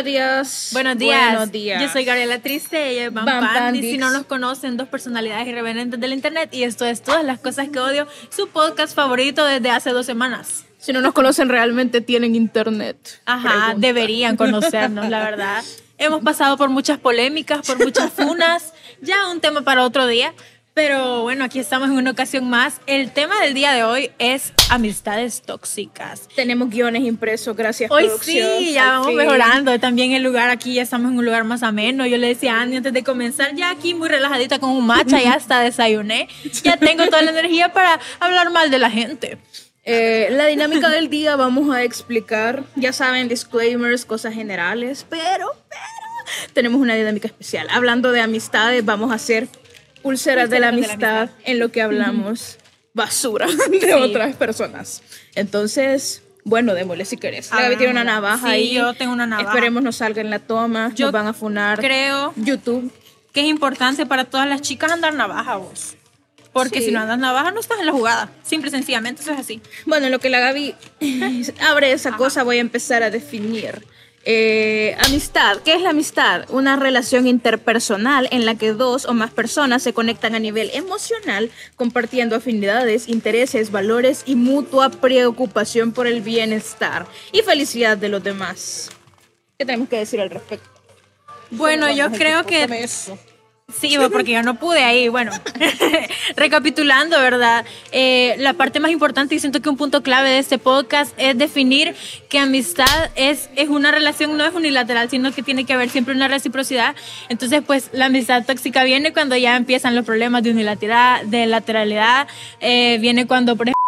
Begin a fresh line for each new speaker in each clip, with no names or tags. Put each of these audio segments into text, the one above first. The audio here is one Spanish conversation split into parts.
Buenos días.
Buenos días.
Buenos días.
Yo soy Gabriela Triste, ella es Bam
Bam
Pandy.
Pandix.
Si no nos conocen, dos personalidades irreverentes del internet y esto es Todas las cosas que odio, su podcast favorito desde hace dos semanas.
Si no nos conocen realmente, tienen internet.
Ajá,
Pregunta.
deberían conocernos, la verdad. Hemos pasado por muchas polémicas, por muchas funas, ya un tema para otro día. Pero bueno, aquí estamos en una ocasión más. El tema del día de hoy es amistades tóxicas.
Tenemos guiones impresos, gracias
Hoy
producción.
sí, ya vamos
fin.
mejorando. También el lugar aquí ya estamos en un lugar más ameno. Yo le decía a Andy antes de comenzar, ya aquí muy relajadita con un matcha, ya hasta desayuné. Ya tengo toda la energía para hablar mal de la gente.
Eh, la dinámica del día vamos a explicar, ya saben, disclaimers, cosas generales, pero, pero tenemos una dinámica especial. Hablando de amistades, vamos a hacer pulseras, de, la
Pulseras de la
amistad
amistad.
en lo que hablamos basura de
Sí.
otras personas. Entonces, bueno, démosle si querés. La Gaby tiene una navaja
Sí,
ahí.
yo tengo una navaja.
Esperemos nos salga en la toma,
Yo
nos van a funar.
Creo
YouTube.
que es importante para todas las chicas andar navaja vos. Porque
Sí.
si no andas navaja, no estás en la jugada. Simple y sencillamente, eso es así.
Bueno, en lo que la Gaby abre esa cosa, voy a empezar a definir. Eh, amistad. ¿Qué es la amistad? Una relación interpersonal en la que dos o más personas se conectan a nivel emocional, compartiendo afinidades, intereses, valores y mutua preocupación por el bienestar y felicidad de los demás. ¿Qué tenemos que decir al respecto?
Bueno, yo creo que
eso.
Sí, bueno, porque yo no pude ahí. Bueno, recapitulando, ¿verdad? Eh, la parte más importante y siento que un punto clave de este podcast es definir que amistad es, es una relación, no es unilateral, sino que tiene que haber siempre una reciprocidad. Entonces, pues la amistad tóxica viene cuando ya empiezan los problemas de unilateralidad, de lateralidad, eh, viene cuando, por ejemplo,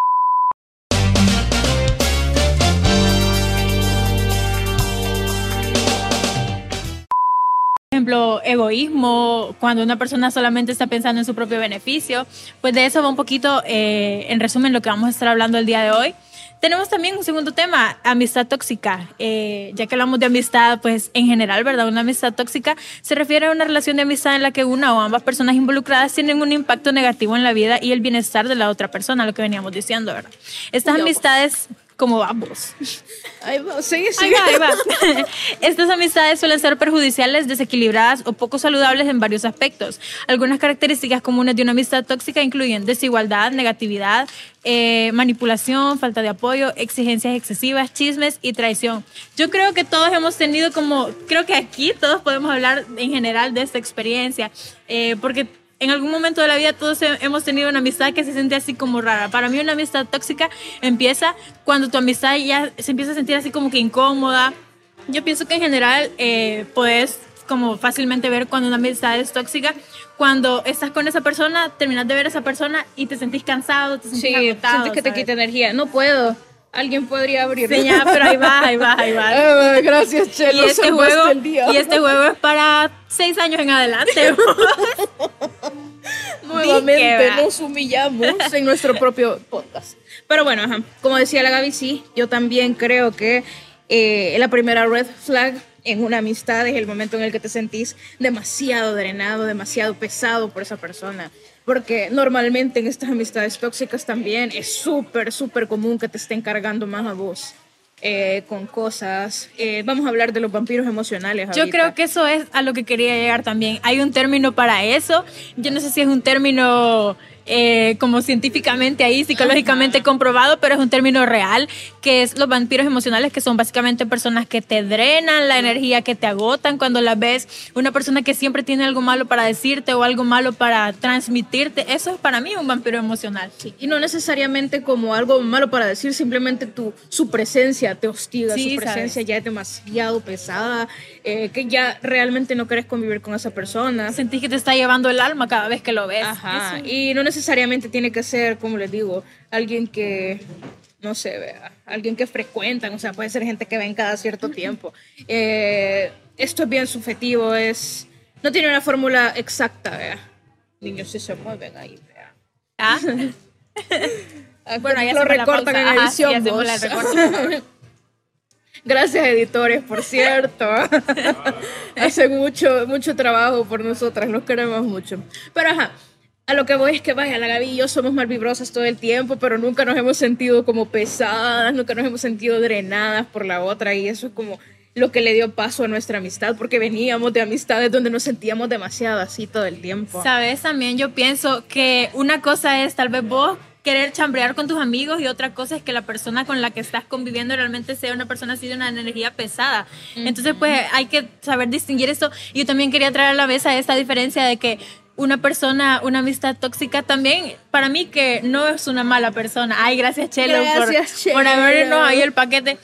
ejemplo, egoísmo, cuando una persona solamente está pensando en su propio beneficio. Pues de eso va un poquito, eh, en resumen, lo que vamos a estar hablando el día de hoy. Tenemos también un segundo tema, amistad tóxica. Eh, ya que hablamos de amistad, pues en general, ¿verdad? Una amistad tóxica se refiere a una relación de amistad en la que una o ambas personas involucradas tienen un impacto negativo en la vida y el bienestar de la otra persona, lo que veníamos diciendo, ¿verdad? Estas
Ya,
amistades, como vamos.
Ahí va,
Ahí
sigue.
va, ahí va. Estas amistades suelen ser perjudiciales, desequilibradas o poco saludables en varios aspectos. Algunas características comunes de una amistad tóxica incluyen desigualdad, negatividad, eh, manipulación, falta de apoyo, exigencias excesivas, chismes y traición. Yo creo que todos hemos tenido como, creo que aquí todos podemos hablar en general de esta experiencia, eh, porque en algún momento de la vida todos he- hemos tenido una amistad que se siente así como rara. Para mí una amistad tóxica empieza cuando tu amistad ya se empieza a sentir así como que incómoda. Yo pienso que en general eh, puedes como fácilmente ver cuando una amistad es tóxica. Cuando estás con esa persona, terminas de ver a esa persona y te sentís cansado, te sentís
Sí,
agotado.
sientes que te quita energía. No puedo. Alguien podría abrir.
Sí, ya, pero ahí va, ahí va, ahí va.
Ah, gracias, Chelo.
Y este,
salvaste
juego,
el día.
y este juego es para seis años en adelante.
Nuevamente nos humillamos en nuestro propio podcast. Pero bueno, ajá. como decía la Gaby, sí, yo también creo que eh, la primera red flag en una amistad es el momento en el que te sentís demasiado drenado, demasiado pesado por esa persona. Porque normalmente en estas amistades tóxicas también es súper, súper común que te estén cargando más a vos eh, con cosas. Eh, vamos a hablar de los vampiros emocionales.
Yo
ahorita.
creo que eso es a lo que quería llegar también. Hay un término para eso. Yo no sé si es un término eh, como científicamente ahí, psicológicamente comprobado, pero es un término real, que es los vampiros emocionales, que son básicamente personas que te drenan la energía, que te agotan cuando las ves. Una persona que siempre tiene algo malo para decirte o algo malo para transmitirte. Eso es para mí un vampiro emocional.
Sí, Y no necesariamente como algo malo para decir, simplemente tu, su presencia te hostiga,
Sí,
su presencia
sabes.
ya es demasiado pesada, eh, que ya realmente no querés convivir con esa persona.
Sentís que te está llevando el alma cada vez que lo ves.
Ajá.
Eso-
Y no necesariamente tiene que ser, como les digo, alguien que, no sé, vea, alguien que frecuentan, o sea, puede ser gente que ven cada cierto tiempo. Eh, esto es bien subjetivo, es, no tiene una fórmula exacta, vea. Niños sí se mueven ahí, vea.
Ah, Bueno, ahí
lo recortan en
Ajá,
edición.
sí, la por favor.
Gracias editores, por cierto. Hacen mucho, mucho trabajo por nosotras, los queremos mucho. Pero ajá, a lo que voy es que vaya, la Gaby y yo somos mal vibrosas todo el tiempo, pero nunca nos hemos sentido como pesadas, nunca nos hemos sentido drenadas por la otra y eso es como lo que le dio paso a nuestra amistad, porque veníamos de amistades donde nos sentíamos demasiado así todo el tiempo.
Sabes, también yo pienso que una cosa es tal vez vos querer chambrear con tus amigos y otra cosa es que la persona con la que estás conviviendo realmente sea una persona así de una energía pesada. Entonces, pues hay que saber distinguir esto. Y yo también quería traer a la mesa esta diferencia de que una persona, una amistad tóxica también, para mí que no es una mala persona. Ay, gracias Chelo,
Gracias,
por, por
Chelo.
habernos ahí el paquete.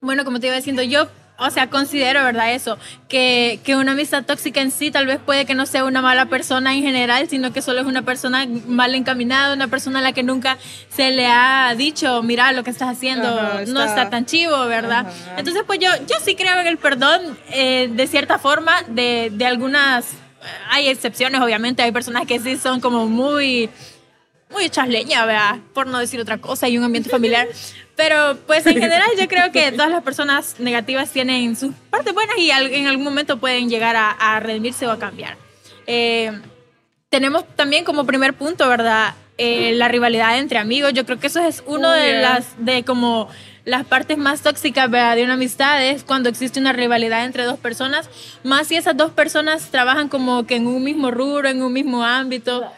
Bueno, como te iba diciendo, yo, o sea, considero, ¿verdad? Eso, que, que una amistad tóxica en sí tal vez puede que no sea una mala persona en general, sino que solo es una persona mal encaminada, una persona a la que nunca se le ha dicho, mira, lo que estás haciendo
Ajá,
no
está-
está tan chivo, ¿verdad?
Ajá.
Entonces, pues yo, yo sí creo en el perdón, eh, de cierta forma, de, de algunas... Hay excepciones, obviamente, hay personas que sí son como muy muy hechas leña, ¿verdad? Por no decir otra cosa, y un ambiente familiar. Pero pues en general yo creo que todas las personas negativas tienen sus partes buenas y en algún momento pueden llegar a, a redimirse o a cambiar. Eh, tenemos también como primer punto, ¿verdad? Eh, la rivalidad entre amigos. Yo creo que eso es uno
Oh,
de
yeah.
las, de como las partes más tóxicas, ¿verdad? De una amistad es cuando existe una rivalidad entre dos personas, más si esas dos personas trabajan como que en un mismo rubro, en un mismo ámbito.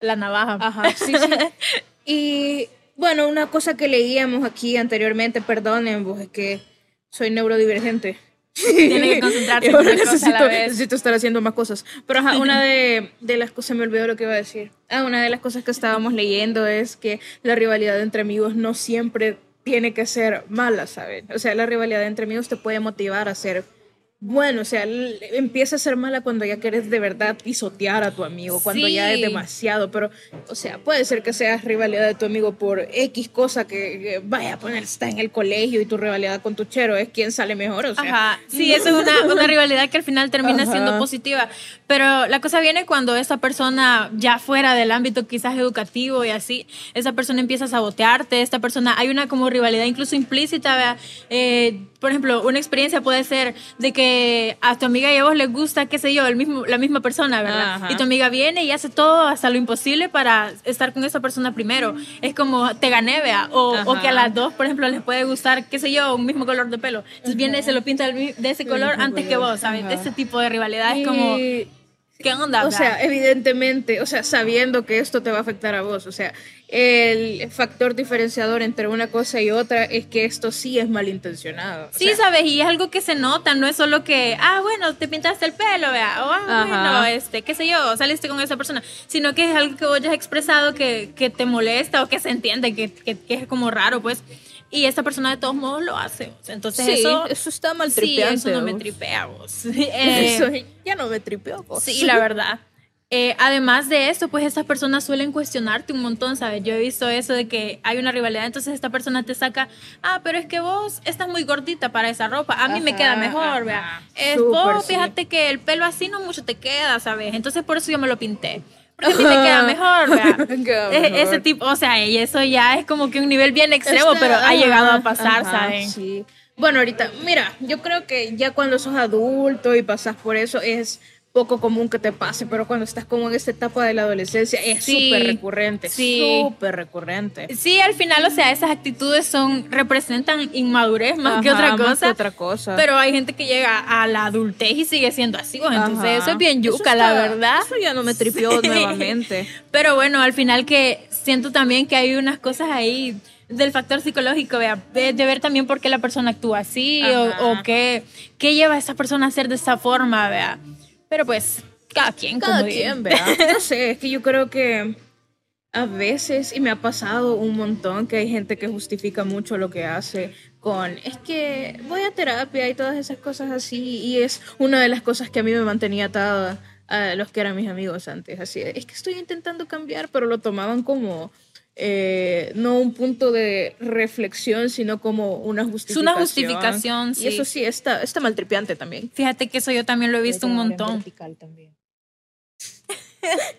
La navaja.
Ajá, sí, sí. Y bueno, una cosa que leíamos aquí anteriormente, perdonen, vos, es que soy neurodivergente.
Tiene que concentrarse en una cosa a la
necesito,
vez.
necesito estar haciendo más cosas. Pero ajá, una de, de las cosas, me olvidó lo que iba a decir. Ah, una de las cosas que estábamos leyendo es que la rivalidad entre amigos no siempre tiene que ser mala, ¿saben? O sea, la rivalidad entre amigos te puede motivar a ser bueno, o sea, empieza a ser mala cuando ya quieres de verdad pisotear a tu amigo, cuando ya es
Sí.
demasiado, pero, o sea, puede ser que seas rivalidad de tu amigo por X cosa que, que vaya a poner, está en el colegio y tu rivalidad con tu chero es quién sale mejor, o sea.
Ajá, sí, eso es una, una rivalidad que al final termina
Ajá.
siendo positiva, pero la cosa viene cuando esa persona ya fuera del ámbito quizás educativo y así, esa persona empieza a sabotearte, esta persona, hay una como rivalidad incluso implícita. Eh, por ejemplo, una experiencia puede ser de que a tu amiga y a vos les gusta, qué sé yo, el mismo, la misma persona, ¿verdad?
Ajá.
Y tu amiga viene y hace todo hasta lo imposible para estar con esa persona primero. Es como te gané, vea. O, o que a las dos, por ejemplo, les puede gustar, qué sé yo, un mismo color de pelo. Entonces viene y se lo pinta de ese color antes que vos, ¿sabes?
ajá.
Ese tipo de rivalidad es como, ¿qué onda?
O sea, evidentemente, o sea, sabiendo que esto te va a afectar a vos, o sea, el factor diferenciador entre una cosa y otra es que esto sí es malintencionado. o
Sí,
sea,
sabes, y es algo que se nota, no es solo que, ah, bueno, te pintaste el pelo, vea, o ah,
Ajá.
bueno, este, qué sé yo, saliste con esa persona, sino que es algo que vos ya has expresado que, que te molesta o que se entiende, que, que, que es como raro, pues, y esta persona de todos modos lo hace, entonces
sí,
eso,
eso está mal
sí, eso no me
vos.
tripea, vos. Eh,
Eso ya no me tripeó. vos.
Sí, la verdad. Eh, además de esto, pues estas personas suelen cuestionarte un montón, ¿sabes? Yo he visto eso de que hay una rivalidad, entonces esta persona te saca, ah, pero es que vos estás muy gordita para esa ropa, a mí me
Ajá,
queda mejor, vea. Eh,
Súper,
vos,
sí.
fíjate que el pelo así no mucho te queda, ¿sabes? Entonces por eso yo me lo pinté. Porque a mí me queda mejor, vea.
Me queda mejor.
Ese tipo, o sea, y eso ya es como que un nivel bien extremo,
Está-
pero ha
ajá,
llegado a pasar,
ajá,
¿saben?
Sí. Bueno, ahorita, mira, yo creo que ya cuando sos adulto y pasas por eso es poco común que te pase, pero cuando estás como en esta etapa de la adolescencia es
Sí,
súper recurrente,
sí.
súper recurrente.
Sí, al final, o sea, esas actitudes son representan inmadurez más que otra
más que
cosa.
otra cosa.
Pero hay gente que llega a la adultez y sigue siendo así, pues, entonces eso es bien yuca, la verdad.
Eso ya no me tripió
Sí.
nuevamente.
Pero bueno, al final que siento también que hay unas cosas ahí del factor psicológico, vea, de, de ver también por qué la persona actúa así o,
Ajá.
o qué, qué lleva a esa persona a hacer de esa forma, vea. Pero pues, cada quien,
Cada
como
quien. ¿verdad? No sé, es que yo creo que a veces, y me ha pasado un montón, que hay gente que justifica mucho lo que hace con, es que voy a terapia y todas esas cosas así, y es una de las cosas que a mí me mantenía atada a los que eran mis amigos antes, así, es que estoy intentando cambiar, pero lo tomaban como... eh, no un punto de reflexión, sino como una justificación.
una justificación, sí.
Y eso sí, está, está maltripiante también.
Fíjate que eso yo también lo he visto un montón.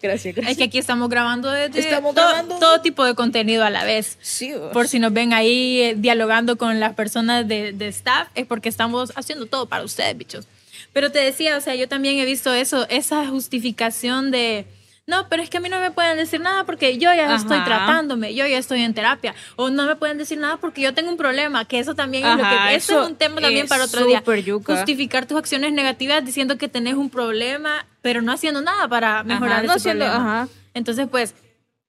Gracias, gracias.
Es que aquí estamos grabando desde
Estamos
todo,
grabando.
todo tipo de contenido a la vez.
Sí, vos.
Por si nos ven ahí eh, dialogando con las personas de, de staff, es porque estamos haciendo todo para ustedes, bichos. Pero te decía, o sea, yo también he visto eso, esa justificación de, no, pero es que a mí no me pueden decir nada porque yo ya estoy tratándome, yo ya estoy en terapia. O no me pueden decir nada porque yo tengo un problema, que eso también es lo que... Eso
eso
es un tema también para otro día.
yuca.
Justificar tus acciones negativas diciendo que tenés un problema, pero no haciendo nada para mejorar
no
ese
haciendo-
problema.
ajá.
Entonces, pues,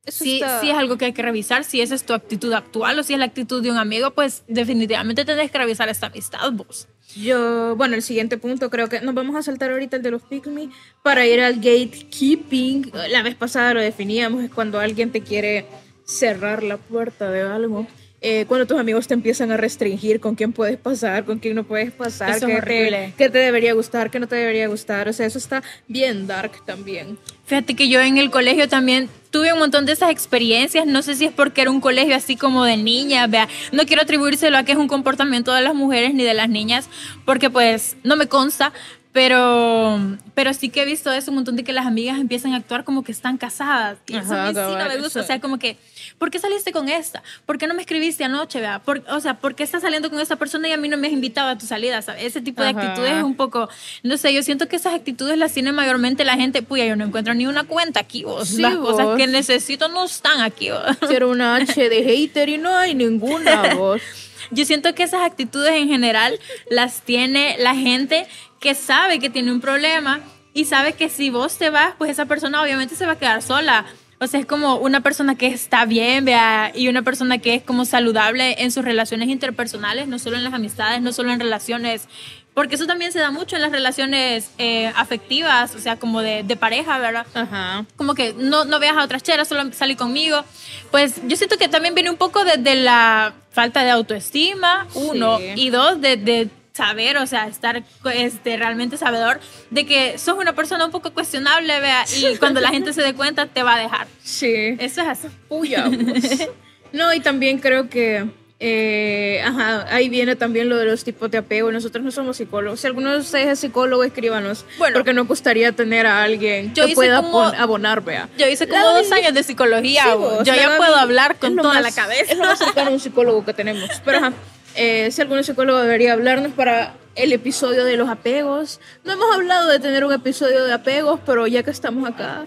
Eso
sí,
está-
sí es algo que hay que revisar. Si esa es tu actitud actual o si es la actitud de un amigo, pues definitivamente tenés que revisar esta amistad vos.
Yo, bueno, el siguiente punto creo que nos vamos a saltar ahorita el de los pick me para ir al gatekeeping. La vez pasada lo definíamos, es cuando alguien te quiere cerrar la puerta de algo. Eh, cuando tus amigos te empiezan a restringir con quién puedes pasar, con quién no puedes pasar,
Eso es
qué
horrible.
te, qué te debería gustar, qué no te debería gustar. O sea, eso está bien dark también.
Fíjate que yo en el colegio también tuve un montón de esas experiencias. No sé si es porque era un colegio así como de niñas, vea. No quiero atribuírselo a que es un comportamiento de las mujeres ni de las niñas, porque pues no me consta. Pero, pero sí que he visto eso, un montón de que las amigas empiezan a actuar como que están casadas. Y eso a
Ajá,
mí sí no me gusta. O sea, como que, ¿por qué saliste con esta? ¿Por qué no me escribiste anoche, vea? Por- o sea, ¿por qué estás saliendo con esa persona y a mí no me has invitado a tu salida? ¿sabes? Ese tipo de
Ajá.
actitudes es un poco, no sé, yo siento que esas actitudes las tiene mayormente la gente, puya, yo no encuentro ni una cuenta aquí, vos.
Sí,
Las cosas
vos.
que necesito no están aquí, vos.
Quiero una H de hater y no hay ninguna voz.
Yo siento que esas actitudes en general las tiene la gente que sabe que tiene un problema y sabe que si vos te vas, pues esa persona obviamente se va a quedar sola. O sea, es como una persona que está bien, vea, y una persona que es como saludable en sus relaciones interpersonales, no solo en las amistades, no solo en relaciones, porque eso también se da mucho en las relaciones eh, afectivas, o sea, como de, de pareja, ¿verdad?
Ajá.
como que no, no veas a otras cheras, solo salí conmigo. Pues yo siento que también viene un poco de, de la falta de autoestima, uno,
Sí.
y dos, de, de saber, o sea, estar este, realmente sabedor de que sos una persona un poco cuestionable, vea, y cuando la gente se dé cuenta te va a dejar.
Sí.
Eso es así.
Puya, vos. No, y también creo que, eh, ajá, ahí viene también lo de los tipos de apego. Nosotros no somos psicólogos. Si alguno de ustedes es psicólogo, escríbanos.
Bueno.
porque nos gustaría tener a alguien
Yo
que pueda
como-
abonar, vea.
Yo hice como
La
dos
Gaby-
años de psicología,
Sí,
vos. yo ya puedo hablar con toda
más-
la cabeza.
Es lo más cercano a un psicólogo que tenemos. Pero ajá, eh, si algún psicólogo debería hablarnos para el episodio de los apegos. No hemos hablado de tener un episodio de apegos, pero ya que estamos acá.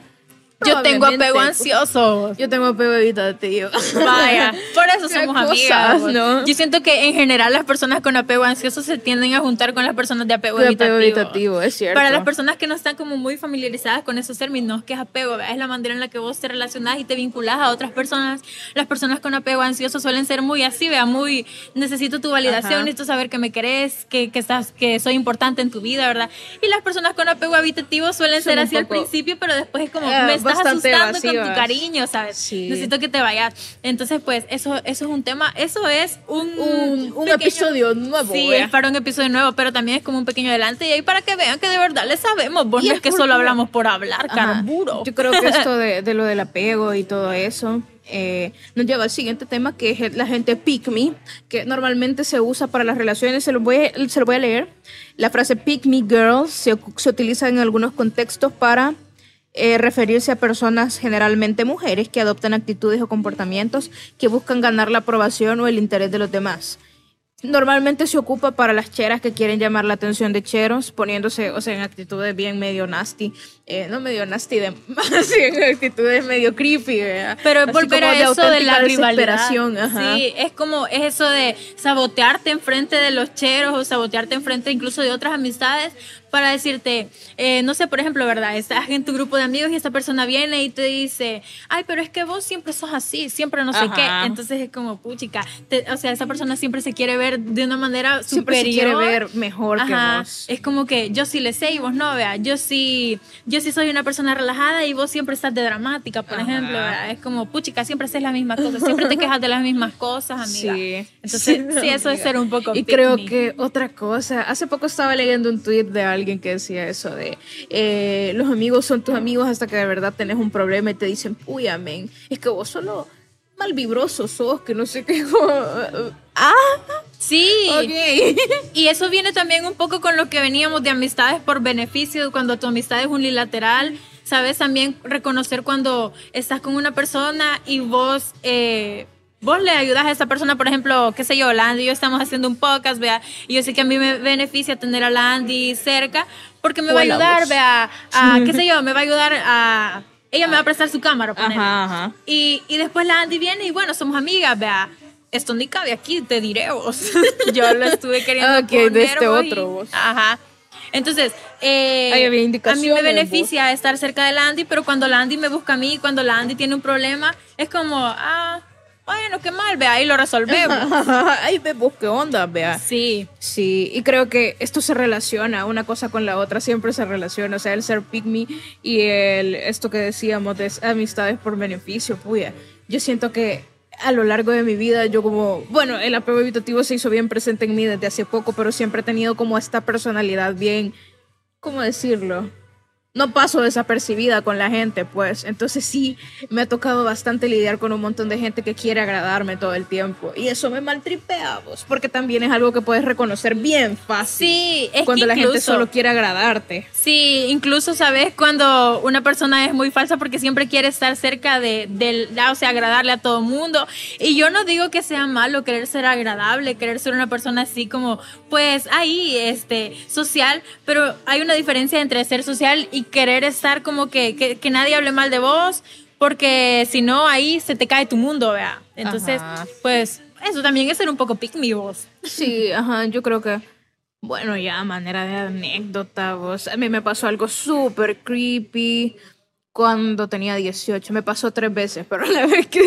Yo tengo apego ansioso.
Yo tengo apego evitativo.
Vaya, por eso somos
cosas,
amigas.
¿no?
Yo siento que en general las personas con apego ansioso se tienden a juntar con las personas de apego,
De
evitativo.
apego evitativo, es cierto.
Para las personas que no están como muy familiarizadas con esos términos, que es apego, es la manera en la que vos te relacionás y te vinculás a otras personas. Las personas con apego ansioso suelen ser muy así, vea, muy necesito tu validación,
Ajá.
necesito saber que me querés, que, que estás, que soy importante en tu vida, ¿verdad? Y las personas con apego evitativo suelen
Son
ser así al
poco-
principio, pero después es como
Ah,
me estás
bastante
asustando con tu
evasivas.
cariño, ¿sabes?
Sí.
Necesito que te vayas. Entonces, pues, eso, eso es un tema, eso es un,
Un- un
pequeño-
episodio nuevo,
Sí,
vea.
es para un episodio nuevo, pero también es como un pequeño adelante y ahí para que vean que de verdad le sabemos. Vos no
es
que solo hablamos por hablar,
Ajá.
carburo.
Yo creo que esto de, de lo del apego y todo eso eh, nos lleva al siguiente tema que es la gente pick me, que normalmente se usa para las relaciones. Se lo voy a, se lo voy a leer. La frase pick me girl se, se utiliza en algunos contextos para eh, referirse a personas, generalmente mujeres, que adoptan actitudes o comportamientos que buscan ganar la aprobación o el interés de los demás. Normalmente se ocupa para las cheras que quieren llamar la atención de cheros, poniéndose, o sea, en actitudes bien medio nasty, eh, no medio nasty, de, así en actitudes medio creepy, ¿verdad?
Pero
Así
volver a eso de la rivalidad.
ajá.
Sí, es como es eso de sabotearte enfrente de los cheros o sabotearte enfrente incluso de otras amistades para decirte, eh, no sé, por ejemplo, ¿verdad? Estás en tu grupo de amigos y esta persona viene y te dice, ay, pero es que vos siempre sos así, siempre no sé
Ajá.
qué. Entonces es como, puchica, te- o sea, esa persona siempre se quiere ver de una manera
Siempre se
superior.
quiere ver mejor que
Ajá.
vos.
Es como que yo sí le sé y vos no, vea. Yo sí, yo sí soy una persona relajada y vos siempre estás de dramática, por
Ajá.
ejemplo, ¿verdad? Es como, puchica, siempre haces las mismas cosas, siempre te quejas de las mismas cosas, amiga.
Sí.
Entonces, sí, eso es ser un poco
Y creo que otra cosa, hace poco estaba leyendo un tweet de alguien que decía eso de eh, los amigos son tus amigos hasta que de verdad tenés un problema y te dicen, uy, amén, es que vos solo mal vibroso sos, que no sé qué. ah,
Sí.
ok.
Y eso viene también un poco con lo que veníamos de amistades por beneficio, cuando tu amistad es unilateral. Sabes también reconocer cuando estás con una persona y vos, eh, vos le ayudas a esa persona, por ejemplo, qué sé yo, Landy y yo estamos haciendo un podcast, vea, y yo sé que a mí me beneficia tener a Landy cerca porque me va a ayudar, vea, a, qué sé yo, me va a ayudar a ella me va a prestar su cámara.
Ajá, ajá.
Y, y después la Andy viene y bueno, somos amigas, vea. Esto ni cabe aquí, te diré vos. Yo lo estuve queriendo
Ok, de
poner,
este
vos, y-
otro, vos.
Ajá. Entonces, eh,
Ahí había
a mí me beneficia estar cerca de la Andy, pero cuando la Andy me busca a mí, cuando la Andy tiene un problema, es como, ah, bueno, qué mal, vea, ahí lo resolvemos.
Ay, ve vos qué onda, vea.
Sí,
Sí, y creo que esto se relaciona, una cosa con la otra siempre se relaciona, o sea, el ser me y el, esto que decíamos de amistades por beneficio, puya. Yo siento que a lo largo de mi vida yo como, bueno, el apego evitativo se hizo bien presente en mí desde hace poco, pero siempre he tenido como esta personalidad bien, ¿cómo decirlo? No paso desapercibida con la gente, pues. Entonces sí, me ha tocado bastante lidiar con un montón de gente que quiere agradarme todo el tiempo. Y eso me maltripea, vos, porque también es algo que puedes reconocer bien fácil.
sí, es
cuando
que
la gente
incluso-
solo quiere agradarte.
Sí, incluso sabes cuando una persona es muy falsa porque siempre quiere estar cerca de, del, o sea, agradarle a todo mundo. Y yo no digo que sea malo querer ser agradable, querer ser una persona así como, pues ahí, este, social, pero hay una diferencia entre ser social y querer estar como que, que, que nadie hable mal de vos, porque si no, ahí se te cae tu mundo, vea. Entonces,
Ajá.
pues, eso también es ser un poco pick me vos.
Sí, ajá, yo creo que, bueno, ya a manera de anécdota, vos. A mí me pasó algo súper creepy cuando tenía 18. Me pasó tres veces, pero la vez que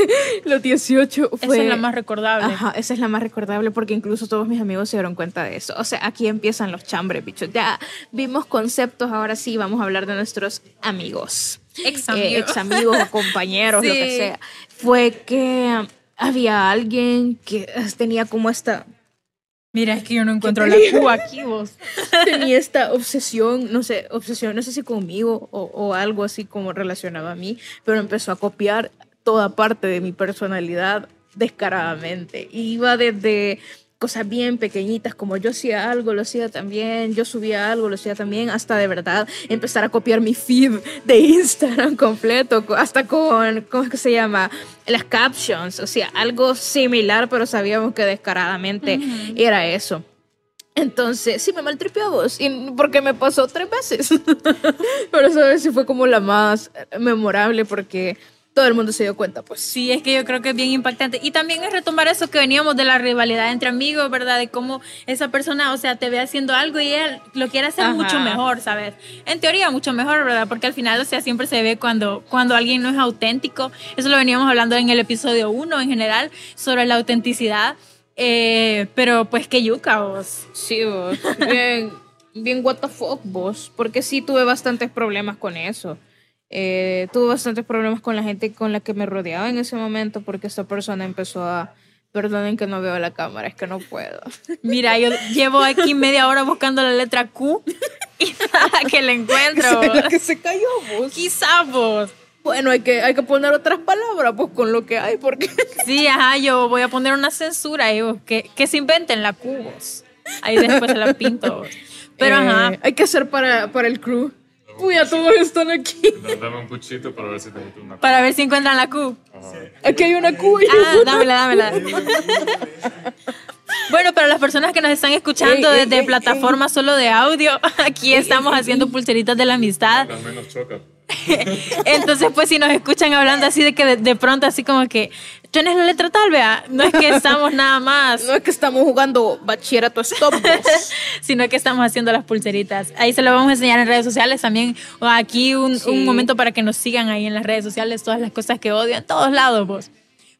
los 18 fue...
Esa es la más recordable.
Ajá, esa es la más recordable porque incluso todos mis amigos se dieron cuenta de eso. O sea, aquí empiezan los chambres, bichos. Ya vimos conceptos, ahora sí vamos a hablar de nuestros amigos.
Ex
Eh,
amigos.
ex amigos o compañeros, lo que sea. Fue que había alguien que tenía como esta
Mira, es que yo no encuentro la Q aquí vos.
tenía esta obsesión, no sé, obsesión, no sé si conmigo o, o algo así como relacionado a mí, pero empezó a copiar toda parte de mi personalidad descaradamente. Iba desde cosas bien pequeñitas, como yo hacía algo, lo hacía también, yo subía algo, lo hacía también, hasta de verdad empezar a copiar mi feed de Instagram completo, co- hasta con, ¿cómo es que se llama? Las captions, o sea, algo similar, pero sabíamos que descaradamente era eso. Entonces, sí me maltripió a vos, y porque me pasó tres veces. Pero esa vez sí fue como la más memorable porque todo el mundo se dio cuenta, pues.
Sí, es que yo creo que es bien impactante. Y también es retomar eso que veníamos de la rivalidad entre amigos, ¿verdad? De cómo esa persona, o sea, te ve haciendo algo y él lo quiere hacer
Ajá.
mucho mejor, ¿sabes? En teoría, mucho mejor, ¿verdad? Porque al final, o sea, siempre se ve cuando, cuando alguien no es auténtico. Eso lo veníamos hablando en el episodio 1 en general, sobre la autenticidad. Eh, pero pues que yuca vos.
Sí, vos. Bien, bien what the fuck, vos. Porque sí tuve bastantes problemas con eso. Eh, tuve bastantes problemas con la gente con la que me rodeaba en ese momento porque esta persona empezó a... Perdonen que no veo la cámara, es que no puedo.
Mira, yo llevo aquí media hora buscando la letra Q y nada que la encuentro.
¿Será que se cayó, vos?
Quizá vos.
Bueno, hay que, hay que poner otras palabras, pues, con lo que hay, porque...
Sí, ajá, yo voy a poner una censura vos, que, que se inventen la cubos. Ahí después se la pinto. vos. Pero
Eh,
ajá,
Hay que hacer para, para el crew. Uy, ya todos están aquí.
Dame un cuchito para ver si te meto una
para ver si encuentran la Q.
Aquí hay una cuya.
Ah, dámela, dámela. Bueno, para las personas que nos están escuchando
Ey, ey,
desde
ey,
plataformas solo de audio, aquí estamos haciendo pulseritas de la amistad.
Al menos choca.
Entonces, pues si nos escuchan hablando así de que de, de pronto así como que, ¿tienes la letra tal, vea? No es que estamos nada más.
No es que estamos jugando bachillerato stop.
sino que estamos haciendo las pulseritas. Ahí se lo vamos a enseñar en redes sociales también. Aquí un,
Sí.
un momento para que nos sigan ahí en las redes sociales, todas las cosas que odio, en todos lados, vos.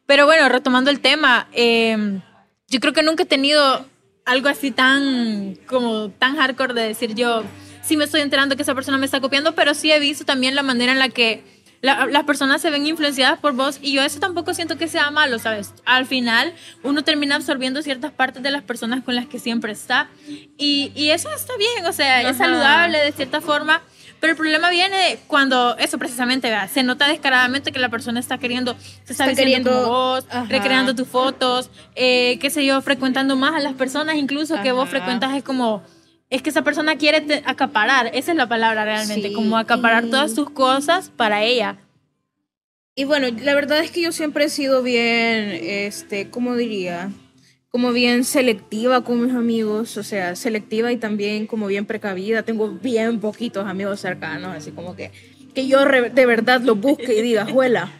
Pero bueno, retomando el tema, eh, yo creo que nunca he tenido algo así tan, como tan hardcore de decir yo, sí me estoy enterando que esa persona me está copiando, pero sí he visto también la manera en la que la- las personas se ven influenciadas por vos y yo eso tampoco siento que sea malo, ¿sabes? Al final uno termina absorbiendo ciertas partes de las personas con las que siempre está y, y eso está bien, o sea,
Ajá.
es saludable de cierta forma, pero el problema viene cuando eso precisamente, ¿verdad? se nota descaradamente que la persona está queriendo, se está,
Está
queriendo como vos,
Ajá.
recreando tus fotos, eh, qué sé yo, frecuentando más a las personas incluso que vos
Ajá.
frecuentas es como... Es que esa persona quiere te- acaparar, esa es la palabra realmente,
Sí,
como acaparar todas sus cosas para ella.
Y bueno, la verdad es que yo siempre he sido bien, este, ¿cómo diría? Como bien selectiva con mis amigos, o sea, selectiva y también como bien precavida. Tengo bien poquitos amigos cercanos, así como que que yo de verdad lo busque y diga, juela.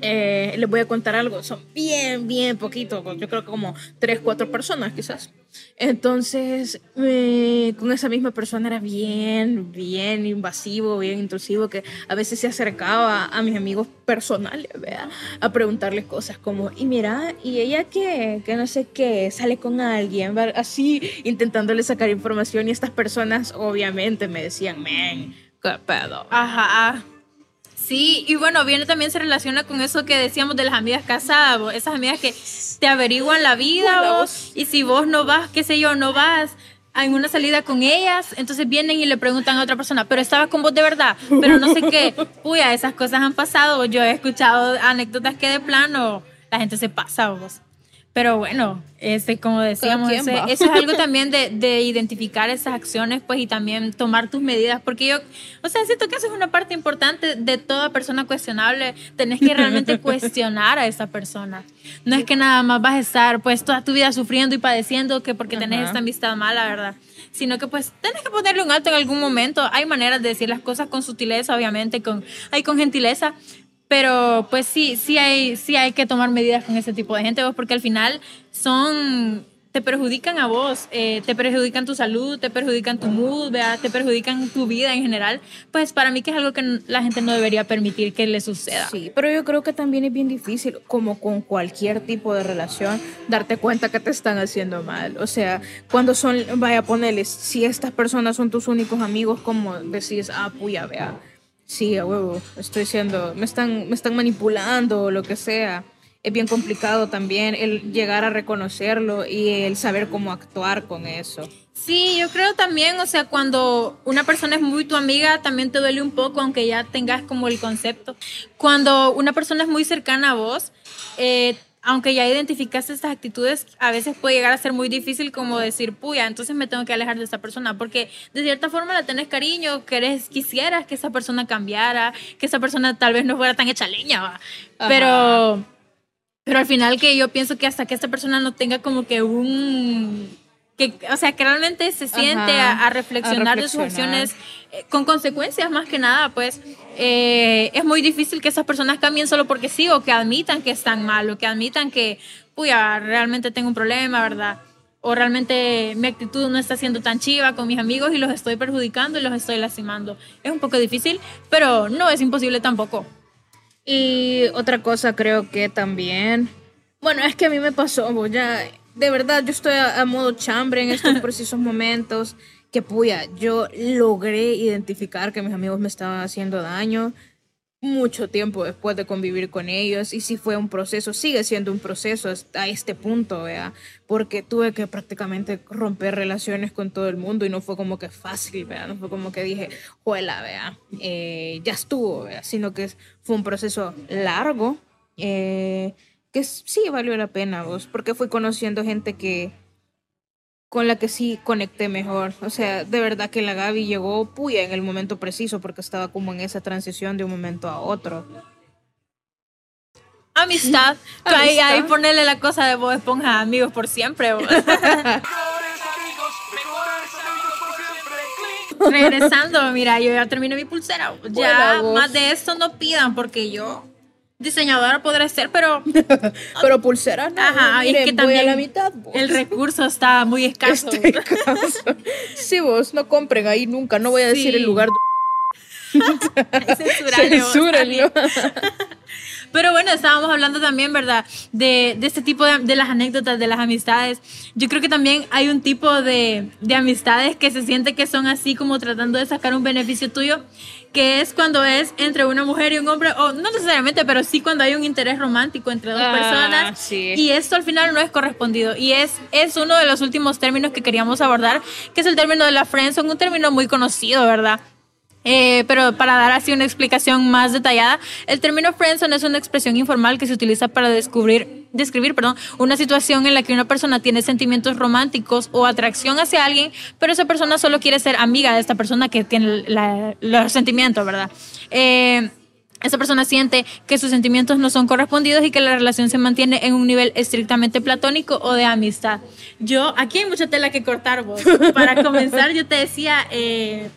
Eh, les voy a contar algo, son bien, bien poquitos, yo creo que como tres, cuatro personas quizás. Entonces, eh, con esa misma persona era bien, bien invasivo, bien intrusivo, que a veces se acercaba a mis amigos personales, ¿verdad? A preguntarles cosas como, y mira, ¿y ella qué? Que no sé qué, sale con alguien, ¿verdad? así, intentándole sacar información y estas personas obviamente me decían, men, qué pedo.
Ajá. Sí, y bueno, viene también se relaciona con eso que decíamos de las amigas casadas, vos, esas amigas que te averiguan la vida vos, y si vos no vas, qué sé yo, no vas a una salida con ellas, entonces vienen y le preguntan a otra persona, pero estaba con vos de verdad, pero no sé qué, puya, esas cosas han pasado, yo he escuchado anécdotas que de plano la gente se pasa vos. Pero bueno, este, como decíamos, ese- eso es algo también de, de identificar esas acciones, pues, y también tomar tus medidas, porque yo, o sea, siento que eso es una parte importante de toda persona cuestionable, tenés que realmente cuestionar a esa persona. No es que nada más vas a estar, pues, toda tu vida sufriendo y padeciendo que porque tenés
Ajá.
esta amistad mala, ¿verdad? Sino que, pues, tenés que ponerle un alto en algún momento. Hay maneras de decir las cosas con sutileza, obviamente, con, hay con gentileza, pero pues sí, sí hay, sí hay que tomar medidas con ese tipo de gente, vos, porque al final son, te perjudican a vos, eh, te perjudican tu salud, te perjudican tu mood, ¿verdad? te perjudican tu vida en general. Pues para mí que es algo que la gente no debería permitir que le suceda.
Sí, pero yo creo que también es bien difícil, como con cualquier tipo de relación, darte cuenta que te están haciendo mal. O sea, cuando son, vaya a ponerles, si estas personas son tus únicos amigos, como decís, ah, puya, vea, sí, a huevo, estoy siendo, me están, me están manipulando o lo que sea. Es bien complicado también el llegar a reconocerlo y el saber cómo actuar con eso.
Sí, yo creo también, o sea, cuando una persona es muy tu amiga, también te duele un poco, aunque ya tengas como el concepto. Cuando una persona es muy cercana a vos, eh, aunque ya identificaste estas actitudes, a veces puede llegar a ser muy difícil como decir, puya, entonces me tengo que alejar de esta persona, porque de cierta forma la tenés cariño, querés, quisieras que esa persona cambiara, que esa persona tal vez no fuera tan hecha leña, ¿va? Pero... Pero al final que yo pienso que hasta que esta persona no tenga como que un... Que, o sea, que realmente se siente
Ajá,
a, a reflexionar
a
de sus
reflexionar.
acciones eh, con consecuencias más que nada, pues eh, es muy difícil que esas personas cambien solo porque sí o que admitan que están mal o que admitan que, puya, realmente tengo un problema, ¿verdad? O realmente mi actitud no está siendo tan chiva con mis amigos y los estoy perjudicando y los estoy lastimando. Es un poco difícil, pero no es imposible tampoco.
Y otra cosa creo que también, bueno, es que a mí me pasó, ya, de verdad, yo estoy a, a modo chambre en estos precisos momentos, que puya, yo logré identificar que mis amigos me estaban haciendo daño mucho tiempo después de convivir con ellos y sí fue un proceso, sigue siendo un proceso hasta a este punto, vea, porque tuve que prácticamente romper relaciones con todo el mundo y no fue como que fácil, vea, no fue como que dije, juela, vea, eh, ya estuvo, vea, sino que fue un proceso largo, eh, que sí valió la pena, vos, porque fui conociendo gente que con la que sí conecté mejor. O sea, de verdad que la Gaby llegó puya en el momento preciso porque estaba como en esa transición de un momento a otro.
Amistad. Ahí, ahí ponerle la cosa de Bob Esponja, amigos por siempre. Regresando, mira, yo ya terminé mi pulsera. Ya más de esto no pidan porque yo diseñadora podré ser, pero
Pero pulsera no.
Ajá, y es
miren,
que también
a la mitad. vos.
el recurso está muy escaso.
Este caso. Sí, vos, no compren ahí nunca. No voy a decir el lugar.
Vos,
Censúrenlo.
Pero bueno, estábamos hablando también, ¿verdad? De, de este tipo de, de las anécdotas, de las amistades. Yo creo que también hay un tipo de, de amistades que se siente que son así como tratando de sacar un beneficio tuyo, que es cuando es entre una mujer y un hombre, o no necesariamente, pero sí cuando hay un interés romántico entre dos
Ah,
personas.
sí.
Y esto al final no es correspondido. Y es, es uno de los últimos términos que queríamos abordar, que es el término de la friendzone, un término muy conocido, ¿verdad? Eh, pero para dar así una explicación más detallada, el término friendzone es una expresión informal que se utiliza para descubrir, describir perdón, una situación en la que una persona tiene sentimientos románticos o atracción hacia alguien, pero esa persona solo quiere ser amiga de esta persona que tiene la- los sentimientos, ¿verdad? Eh, esa persona siente que sus sentimientos no son correspondidos y que la relación se mantiene en un nivel estrictamente platónico o de amistad. Yo, aquí hay mucha tela que cortar, vos. Para comenzar, yo te decía, eh,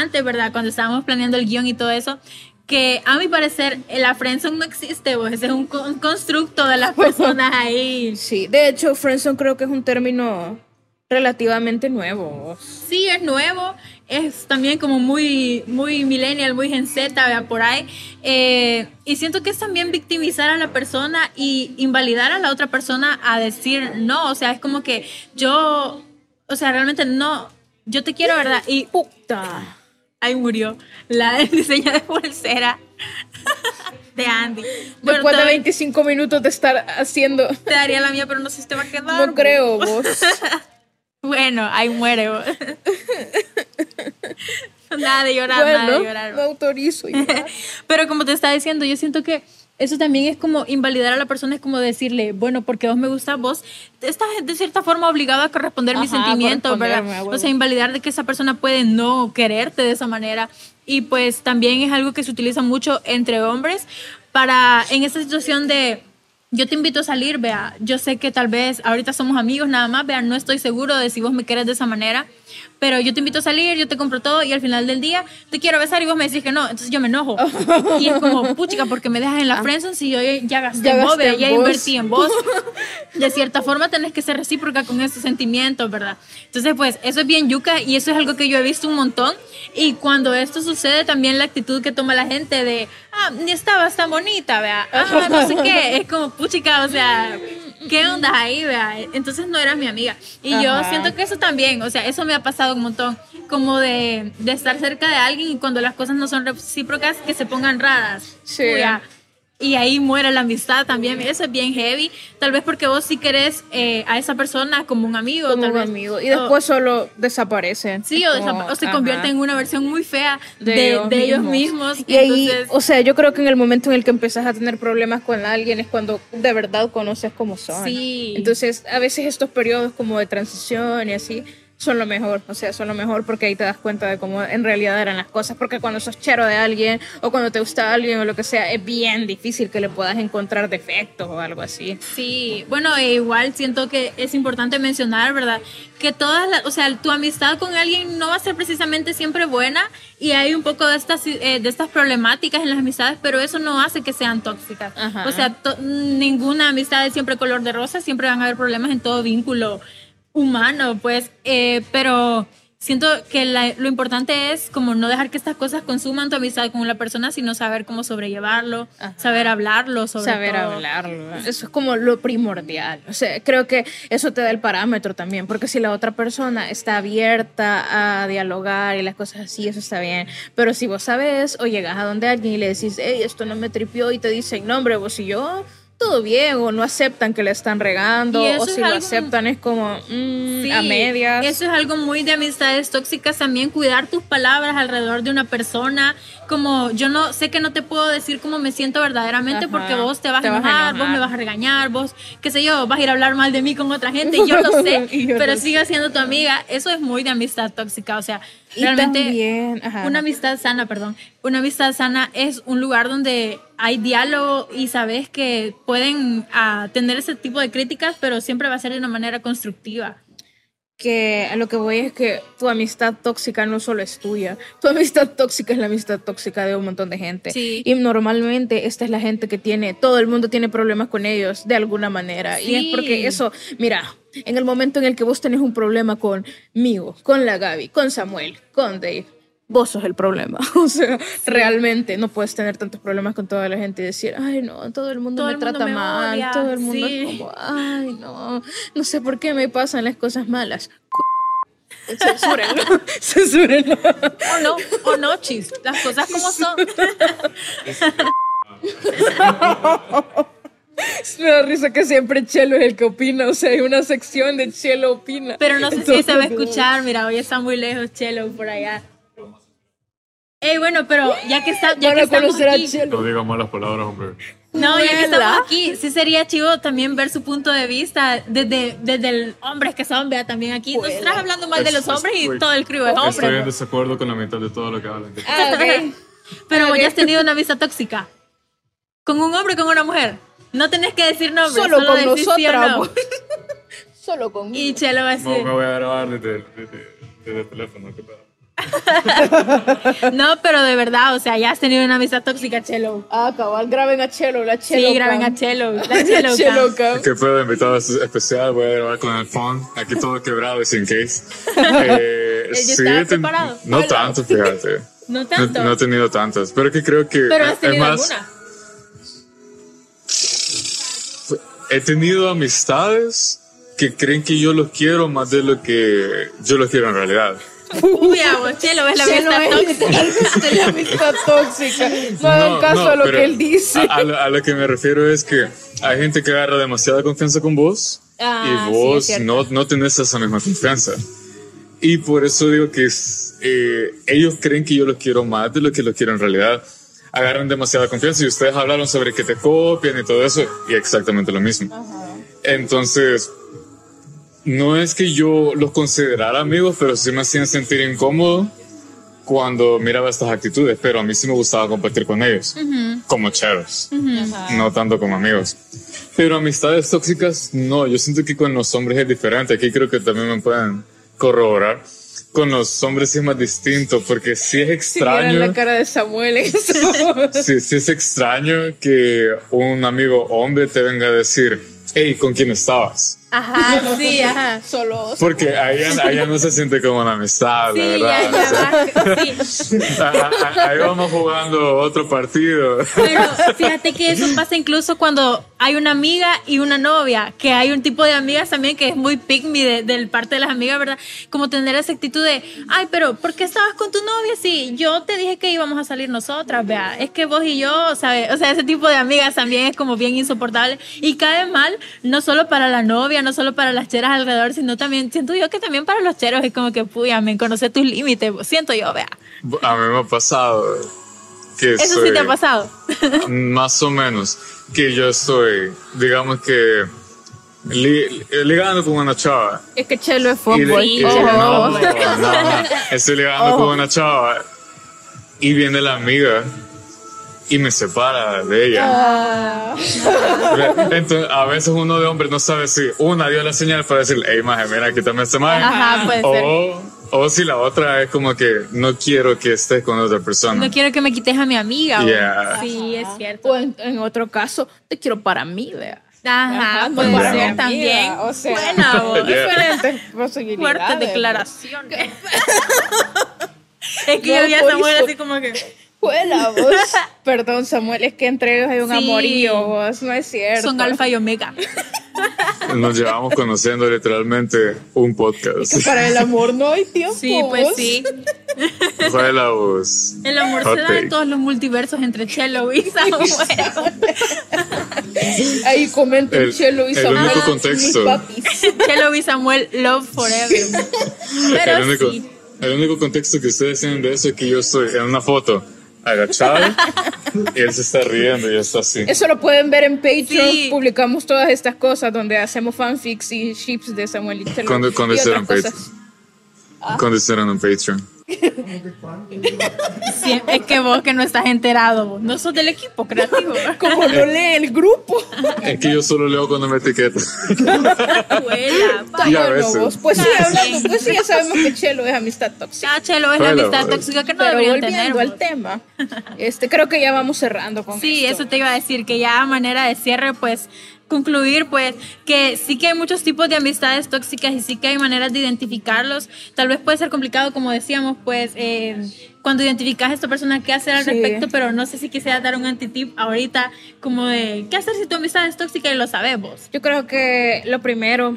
antes, ¿verdad? Cuando estábamos planeando el guion y todo eso, que a mi parecer la friendzone no existe, vos, ese es un, un constructo de las personas ahí.
Sí, de hecho, friendzone creo que es un término relativamente nuevo.
Sí, es nuevo, es también como muy, muy millennial, muy gen Z, ¿verdad? por ahí. Eh, y siento que es también victimizar a la persona y invalidar a la otra persona a decir no, o sea, es como que yo, o sea, realmente no, yo te quiero, ¿verdad? Y
Puta.
Ahí murió la el diseño de pulsera de Andy. Bueno,
Después de
te-
25 minutos de estar haciendo...
te daría la mía, pero no sé si te va a quedar.
No creo, vos.
Bueno, ahí muere. vos. nada de llorar, nada de
bueno,
llorar.
no autorizo. ya.
Pero como te estaba diciendo, yo siento que eso también es como invalidar a la persona, es como decirle, bueno, porque vos me gusta, vos estás de cierta forma obligado a corresponder mis
Ajá,
sentimientos, ¿verdad?
a
O sea, invalidar de que esa persona puede no quererte de esa manera. Y pues también es algo que se utiliza mucho entre hombres para, en esa situación de... Yo te invito a salir, vea. Yo sé que tal vez ahorita somos amigos nada más, vea. No estoy seguro de si vos me querés de esa manera. Pero yo te invito a salir, yo te compro todo y al final del día te quiero besar y vos me decís que no. Entonces yo me enojo. y es como, puchica, porque me dejas en la friendzone si yo ya gasté
Ah. Ya
en vos,
gasté
vea,
en
ya
vos.
invertí en vos. De cierta forma tenés que ser recíproca con esos sentimientos, ¿verdad? Entonces, pues, eso es bien yuca y eso es algo que yo he visto un montón. Y cuando esto sucede, también la actitud que toma la gente de, ah, ni estabas tan bonita, vea. Ah, no sé qué. Es como, puchica, o sea, ¿qué onda ahí, vea? Entonces no eras mi amiga. Y yo
Ajá.
siento que eso también, o sea, eso me ha pasado un montón. Como de, de estar cerca de alguien y cuando las cosas no son recíprocas, que se pongan raras.
Sí.
Uya. Y ahí muere la amistad también. Eso es bien heavy. Tal vez porque vos sí querés eh, a esa persona como un amigo.
Como
tal
un
vez.
amigo. Y
O-
después solo desaparecen.
Sí, o,
Como,
desapa- o se convierte en una versión muy fea de, de ellos, mismos.
Y ahí, o sea, yo creo que en el momento en el que empezás a tener problemas con alguien es cuando de verdad conoces cómo son.
Sí.
Entonces, a veces estos periodos como de transición y así son lo mejor, o sea, son lo mejor porque ahí te das cuenta de cómo en realidad eran las cosas, porque cuando sos chero de alguien o cuando te gusta alguien o lo que sea, es bien difícil que le puedas encontrar defectos o algo así.
Sí, bueno, e igual siento que es importante mencionar, ¿verdad? Que todas las, o sea, tu amistad con alguien no va a ser precisamente siempre buena y hay un poco de estas, eh, de estas problemáticas en las amistades, pero eso no hace que sean tóxicas.
Ajá.
O sea, ninguna amistad es siempre color de rosa, siempre van a haber problemas en todo vínculo humano, pues, eh, pero siento que la- lo importante es como no dejar que estas cosas consuman tu amistad con la persona, sino saber cómo sobrellevarlo,
Ajá.
saber hablarlo, sobre
saber
todo.
hablarlo. Eso es como lo primordial. O sea, creo que eso te da el parámetro también, porque si la otra persona está abierta a dialogar y las cosas así, eso está bien. Pero si vos sabes o llegas a donde alguien y le decís, hey, esto no me tripió y te dicen, no, hombre, vos y yo, todo bien, o no aceptan que le están regando, o si lo
algo-
aceptan es como mm,
Sí,
a medias.
Eso es algo muy de amistades tóxicas también, cuidar tus palabras alrededor de una persona. Como yo no sé que no te puedo decir cómo me siento verdaderamente
Ajá,
porque vos te vas,
te
a,
vas a
enojar, vos
enojar.
me vas a regañar, vos, qué sé yo, vas a ir a hablar mal de mí con otra gente y yo lo sé,
yo
pero sigue siendo tu amiga. Eso es muy de amistad tóxica. O sea,
Y
realmente
también, ajá.
una amistad sana, perdón, una amistad sana es un lugar donde hay diálogo y sabes que pueden ah, tener ese tipo de críticas, pero siempre va a ser de una manera constructiva.
Que a lo que voy es que tu amistad tóxica no solo es tuya, tu amistad tóxica es la amistad tóxica de un montón de gente.
Sí.
Y normalmente esta es la gente que tiene, todo el mundo tiene problemas con ellos de alguna manera. Y es porque eso, mira, en el momento en el que vos tenés un problema conmigo, con la Gaby, con Samuel, con Dave. Vos sos el problema. O sea, realmente no puedes tener tantos problemas con toda la gente y decir, ay, no, todo el mundo
Todo
me
el mundo
trata
me
mal,
odia".
todo el mundo
Sí.
es como, ay, no, no sé por qué me pasan las cosas malas. Censúrenlo. Censúrenlo.
O no, o no, chis. Las cosas como son.
Me da risa que siempre Chelo es el que opina. O sea, hay una sección de Chelo opina.
Pero no sé si
Entonces,
se va a escuchar. Mira, hoy está muy lejos, Chelo, por allá. Ey, bueno, pero ya que, está, ya que
a
estamos
conocer
aquí.
No digas malas palabras, hombre.
no, ya que estamos aquí, sí sería chivo también ver su punto de vista desde, desde el hombres que son, vea también aquí.
Vuela.
Nosotras hablando mal de los
Es- es-
hombres y todo el crew es
Estoy
hombre.
en desacuerdo con la mitad de todo lo que hablan.
Ah.
Pero ya has tenido una amistad tóxica. Con un hombre o con una mujer. No tenés que decir nombres,
Solo con
decir sí o
nosotras.
no.
Solo conmigo.
Y Chelo va a decir.
me voy a grabar desde, desde, desde el teléfono. ¿qué pedo?
No, pero de verdad, o sea, ya has tenido una amistad tóxica, Chelo.
Ah, cabal, graben a Chelo, la Chelo.
Sí, graben a Chelo. La Chelo.
La Chelo
Cam.
Cam.
Que fue de invitado especial, voy a grabar con el phone, aquí todo quebrado, y sin case. Eh,
¿Ya estaba
ten-
preparado?
no
Hola.
tanto, fíjate.
No tanto.
no he tenido tantas, pero que creo que
pero has
es
tenido
más,
alguna.
he tenido amistades que creen que yo los quiero más de lo que yo los quiero en realidad.
Uy, a vos, Chelo, es la amistad tóxica.
la amistad tóxica. No hagan caso a lo que él dice.
A, a lo, a lo que me refiero es que hay gente que agarra demasiada confianza con vos
Ah,
y
sí,
vos
cierto.
no, no tenés esa misma confianza. Y por eso digo que es, eh, ellos creen que yo los quiero más de lo que los quiero en realidad. Agarran demasiada confianza y ustedes hablaron sobre que te copian y todo eso y exactamente lo mismo. Entonces, no es que yo los considerara amigos, pero sí me hacían sentir incómodo cuando miraba estas actitudes, pero a mí sí me gustaba compartir con ellos, como cheros, no tanto como amigos. Pero amistades tóxicas, no, yo siento que con los hombres es diferente, aquí creo que también me pueden corroborar. Con los hombres sí es más distinto, porque sí es
Si
extraño.
la cara de Samuel eso.
Sí, sí es extraño que un amigo hombre te venga a decir, hey, ¿con quién estabas?
Ajá, sí, ajá.
Solo
Porque ahí, ahí ya no se siente como una amistad,
Sí,
la
ya,
verdad.
ya, va, sí.
A- a- Ahí vamos jugando otro partido.
Pero fíjate que eso pasa incluso cuando hay una amiga y una novia, que hay un tipo de amigas también que es muy pick me de, del parte de las amigas, ¿verdad? Como tener esa actitud de, ay, pero ¿por qué estabas con tu novia si yo te dije que íbamos a salir nosotras, vea? Es que vos y yo, ¿sabes? O sea, ese tipo de amigas también es como bien insoportable y cae mal, no solo para la novia, no solo para las cheras alrededor, sino también, siento yo que también para los cheros es como que, puya, me conoce tus límites, siento yo, vea.
A mí me ha pasado que
Eso
soy
sí te ha pasado.
más o menos que yo estoy, digamos que li- ligando con una chava.
Es que Chelo es
Y y-
Ojo.
no, no, no. Estoy ligando con una chava y viene la amiga y me separa de ella.
Ah,
Entonces, a veces uno de hombre no sabe si una dio la señal para decir, hey, maje, mira, quítame este maje.
Ajá, puede ser.
O, si la otra es como que no quiero que estés con otra persona.
No quiero que me quites a mi amiga.
Yeah.
Sí, es cierto.
o en, en otro caso, te quiero para mí, vea.
Ajá,
no
para
ser
amiga,
también.
o sea,
Buena.
Yeah.
Diferentes posibilidades.
Fuertes declaraciones. es que yo vi a Samuel así como que
Juela, vos. Perdón, Samuel, es que entre ellos hay un
Sí.
amorío, vos. No es cierto.
son alfa y omega.
Nos llevamos conociendo literalmente un podcast.
Que para el amor no hay tiempo.
Sí, pues
vos.
sí.
Fue la voz.
El amor
Hot
se da en todos los multiversos entre Chelo y Samuel.
Ahí comenten
El-
Chelo y
el
Samuel.
único
mis
contexto.
Chelo y Samuel, love forever. Pero
el, único,
sí.
el único contexto que ustedes tienen de eso es que yo estoy en una foto agachado y él se está riendo y está así.
Eso lo pueden ver en Patreon.
Sí.
Publicamos todas estas cosas donde hacemos fanfics y ships de Samuel Chelo.
Cuando- hicieron Patreon. Cuando hicieron un Patreon.
Sí, es que vos que no estás enterado, vos. no sos del equipo creativo.
Como lo lee el grupo.
Es que yo solo leo cuando me etiquetan.
Abuela,
Y a veces.
vos. Pues sí,
Está
hablando, pues sí, ya sabemos que Chelo es amistad tóxica.
Ya, Chelo es
Bueno,
amistad tóxica que no
Pero
tener.
volviendo al tema, este, creo que ya vamos cerrando con
Sí,
esto.
eso te iba a decir, que ya a manera de cierre, pues concluir, pues que sí que hay muchos tipos de amistades tóxicas y sí que hay maneras de identificarlos. Tal vez puede ser complicado, como decíamos, pues eh, cuando identificas a esta persona, qué hacer al
Sí.
respecto, pero no sé si quisiera dar un antitip ahorita, como de qué hacer si tu amistad es tóxica y lo sabemos.
Yo creo que lo primero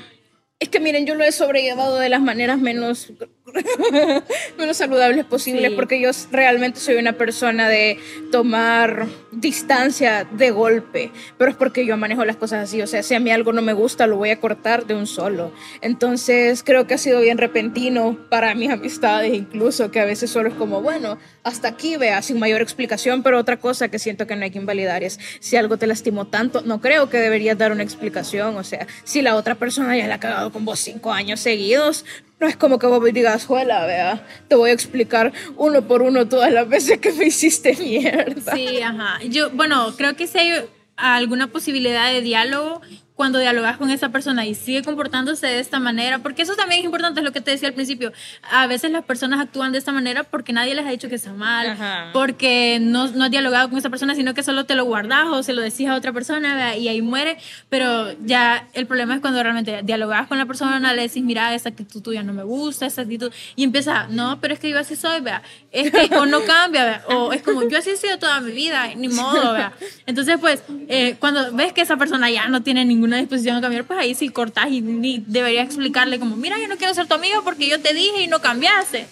es que miren, yo lo he sobrellevado de las maneras menos, menos saludables posibles
Sí.
porque yo realmente soy una persona de tomar distancia de golpe, pero es porque yo manejo las cosas así, o sea, si a mí algo no me gusta, lo voy a cortar de un solo. Entonces creo que ha sido bien repentino para mis amistades incluso, que a veces solo es como, bueno, hasta aquí vea, sin mayor explicación, pero otra cosa que siento que no hay que invalidar es si algo te lastimó tanto, no creo que deberías dar una explicación, o sea, si la otra persona ya la ha cagado con vos cinco años seguidos, no es como que vos digas, juela, vea, te voy a explicar uno por uno todas las veces que me hiciste mierda.
Sí, ajá. Yo, bueno, creo que si hay alguna posibilidad de diálogo, cuando dialogas con esa persona y sigue comportándose de esta manera, porque eso también es importante, es lo que te decía al principio, a veces las personas actúan de esta manera porque nadie les ha dicho que está mal,
Ajá.
porque no, no has dialogado con esa persona, sino que solo te lo guardas o se lo decís a otra persona ¿verdad? y ahí muere, pero ya el problema es cuando realmente dialogas con la persona, le decís, mira, esa actitud tuya no me gusta, esa actitud, y empieza, no, pero es que yo así soy, vea, es que o no cambia, o es como, yo así he sido toda mi vida, ni modo, vea. Entonces, pues, eh, cuando ves que esa persona ya no tiene ninguna disposición a cambiar, pues ahí sí cortas y ni deberías explicarle como, mira, yo no quiero ser tu amigo porque yo te dije y no cambiaste.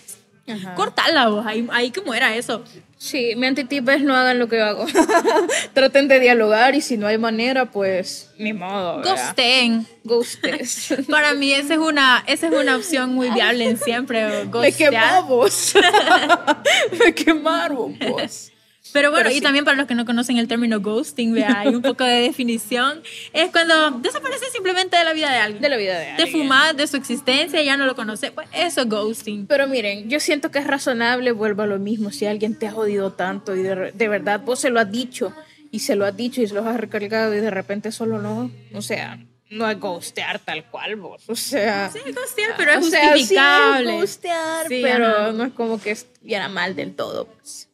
Ajá.
Cortala vos, ahí, ahí que muera eso.
Sí, mi antitip es no hagan lo que yo hago. Traten de dialogar y si no hay manera, pues ni modo.
Ghosten.
Ghostes.
Para mí esa es una, esa es una opción muy viable en siempre.
Me quemamos. Me quemaron, vos.
Pero bueno,
Pero
y
sí.
también para los que no conocen el término ghosting, vea, hay un poco de definición. Es cuando desaparece simplemente de la vida de alguien.
De la vida de
Te
alguien.
fumas de su existencia, ya no lo conoces. Pues eso es ghosting.
Pero miren, yo siento que es razonable, vuelvo a lo mismo, si alguien te ha jodido tanto y de, de verdad vos se lo has dicho y se lo has dicho y se lo has recargado y de repente solo no, o sea, no es ghostear tal cual vos, o sea...
Sí, es ghostear, pero es
o sea, sí
justificable.
es ghostear,
Sí,
pero
ajá.
no es como que estuviera mal del todo. pues.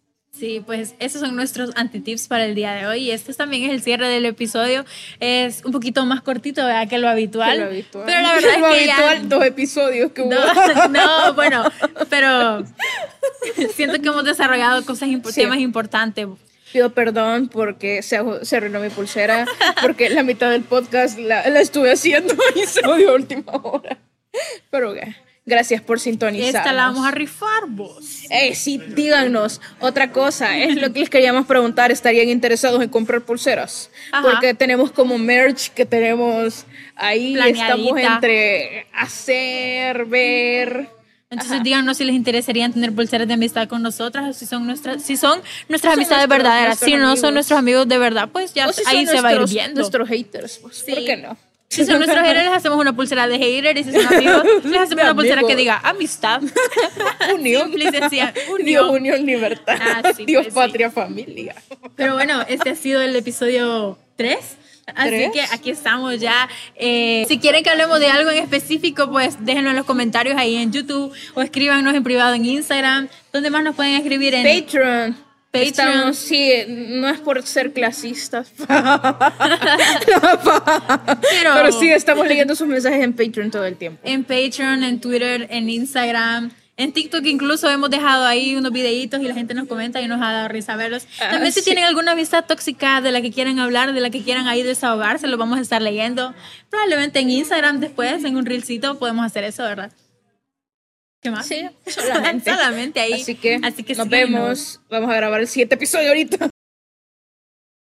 Sí, pues esos son nuestros antitips para el día de hoy. Y este también es el cierre del episodio. Es un poquito más cortito ¿verdad? que lo habitual.
Que lo habitual.
Pero la verdad
Lo
es que ya-
habitual, dos episodios que hubo.
No, no, bueno, pero siento que hemos desarrollado cosas
Sí.
temas importantes.
Pido perdón porque se, se arruinó mi pulsera, porque la mitad del podcast la, la estuve haciendo y se dio a última hora. Pero eh, gracias por sintonizar.
Esta la vamos a rifar vos.
Eh, sí, díganos otra cosa. Es lo que les queríamos preguntar. ¿Estarían interesados en comprar pulseras?
Ajá.
Porque tenemos como merch que tenemos ahí. Estamos
Planeadita.
entre hacer, ver.
Entonces díganos si les interesaría tener pulseras de amistad con nosotras, o si son nuestras, si son nuestras amistades
nuestros-
verdaderas.
nuestros
Si no
amigos.
son nuestros amigos de verdad, pues ya
si son
ahí se va a ir viendo.
Nuestros haters. Pues, ¿Por
Sí.
qué no?
Si son nuestros haters, les hacemos una pulsera de hater y si son amigos, les hacemos una pulsera que diga amistad.
Unión. Dios,
unión.
unión, libertad.
Ah, sí,
Dios,
pues, sí.
patria, familia.
Pero bueno, este ha sido el episodio 3. Así
¿Tres?
que aquí estamos ya. Eh, si quieren que hablemos de algo en específico, pues déjenlo en los comentarios ahí en YouTube o escríbanos en privado en Instagram. ¿Dónde más nos pueden escribir? En
Patreon.
Patreon.
Estamos, sí, no es por ser clasistas.
Pero,
Pero sí, estamos leyendo sus mensajes en Patreon todo el tiempo.
en Patreon, en Twitter, en Instagram. En TikTok incluso hemos dejado ahí unos videitos y la gente nos comenta y nos ha dado risa verlos.
Ah,
También si
sí.
tienen alguna amistad tóxica de la que quieran hablar, de la que quieran ahí desahogarse, lo vamos a estar leyendo. Probablemente en Instagram después, en un reelcito, podemos hacer eso, ¿verdad? ¿Qué más?
Sí, solamente.
Solamente ahí.
Así que,
Así que
nos vemos. Vamos a grabar el siguiente episodio ahorita.